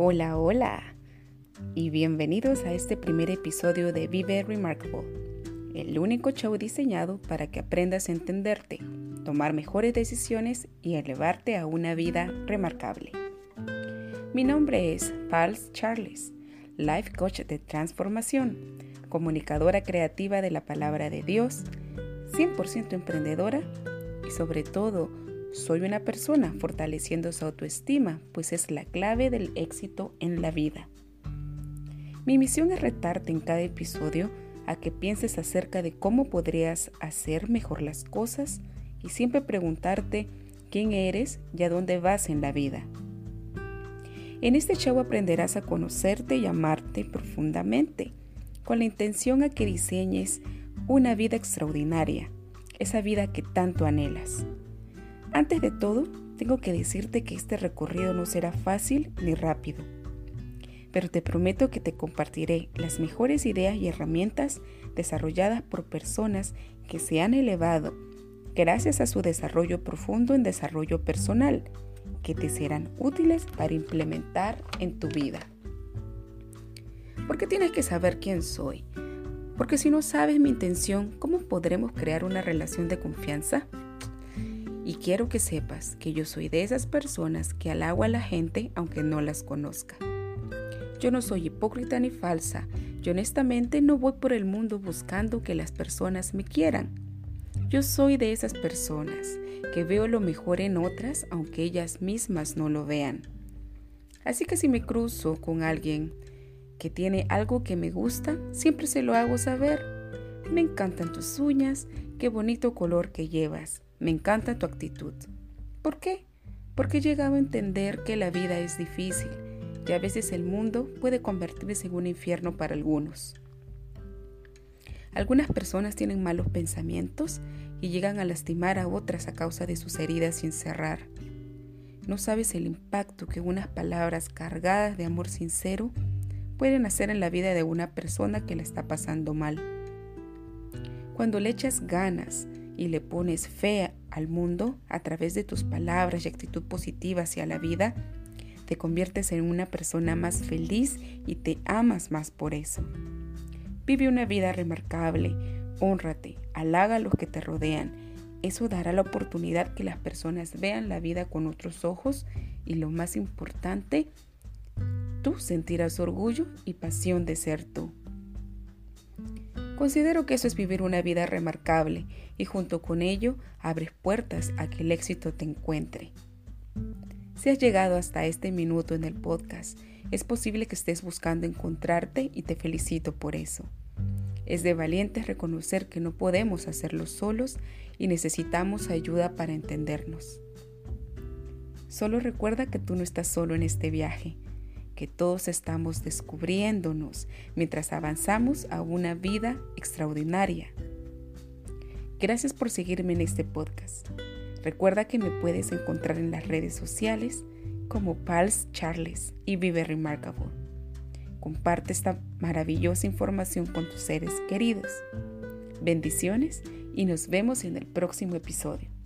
Hola, hola y bienvenidos a este primer episodio de Vive Remarkable, el único show diseñado para que aprendas a entenderte, tomar mejores decisiones y elevarte a una vida remarcable. Mi nombre es Pals Charles, Life Coach de Transformación, comunicadora creativa de la palabra de Dios, 100% emprendedora y sobre todo soy una persona fortaleciendo su autoestima, pues es la clave del éxito en la vida. Mi misión es retarte en cada episodio a que pienses acerca de cómo podrías hacer mejor las cosas y siempre preguntarte quién eres y a dónde vas en la vida. En este show aprenderás a conocerte y amarte profundamente, con la intención a que diseñes una vida extraordinaria, esa vida que tanto anhelas. Antes de todo, tengo que decirte que este recorrido no será fácil ni rápido, pero te prometo que te compartiré las mejores ideas y herramientas desarrolladas por personas que se han elevado gracias a su desarrollo profundo en desarrollo personal, que te serán útiles para implementar en tu vida. ¿Por qué tienes que saber quién soy? Porque si no sabes mi intención, ¿cómo podremos crear una relación de confianza? Y quiero que sepas que yo soy de esas personas que halago a la gente aunque no las conozca. Yo no soy hipócrita ni falsa. Yo honestamente no voy por el mundo buscando que las personas me quieran. Yo soy de esas personas que veo lo mejor en otras aunque ellas mismas no lo vean. Así que si me cruzo con alguien que tiene algo que me gusta, siempre se lo hago saber. Me encantan tus uñas, qué bonito color que llevas. Me encanta tu actitud. ¿Por qué? Porque he llegado a entender que la vida es difícil y a veces el mundo puede convertirse en un infierno para algunos. Algunas personas tienen malos pensamientos y llegan a lastimar a otras a causa de sus heridas sin cerrar. No sabes el impacto que unas palabras cargadas de amor sincero pueden hacer en la vida de una persona que la está pasando mal. Cuando le echas ganas y le pones fe al mundo a través de tus palabras y actitud positiva hacia la vida, te conviertes en una persona más feliz y te amas más por eso. Vive una vida remarcable, honrate, halaga a los que te rodean. Eso dará la oportunidad que las personas vean la vida con otros ojos y lo más importante, tú sentirás orgullo y pasión de ser tú. Considero que eso es vivir una vida remarcable y junto con ello abres puertas a que el éxito te encuentre. Si has llegado hasta este minuto en el podcast, es posible que estés buscando encontrarte y te felicito por eso. Es de valientes reconocer que no podemos hacerlo solos y necesitamos ayuda para entendernos. Solo recuerda que tú no estás solo en este viaje que todos estamos descubriéndonos mientras avanzamos a una vida extraordinaria. Gracias por seguirme en este podcast. Recuerda que me puedes encontrar en las redes sociales como Pals Charles y Vive Remarkable. Comparte esta maravillosa información con tus seres queridos. Bendiciones y nos vemos en el próximo episodio.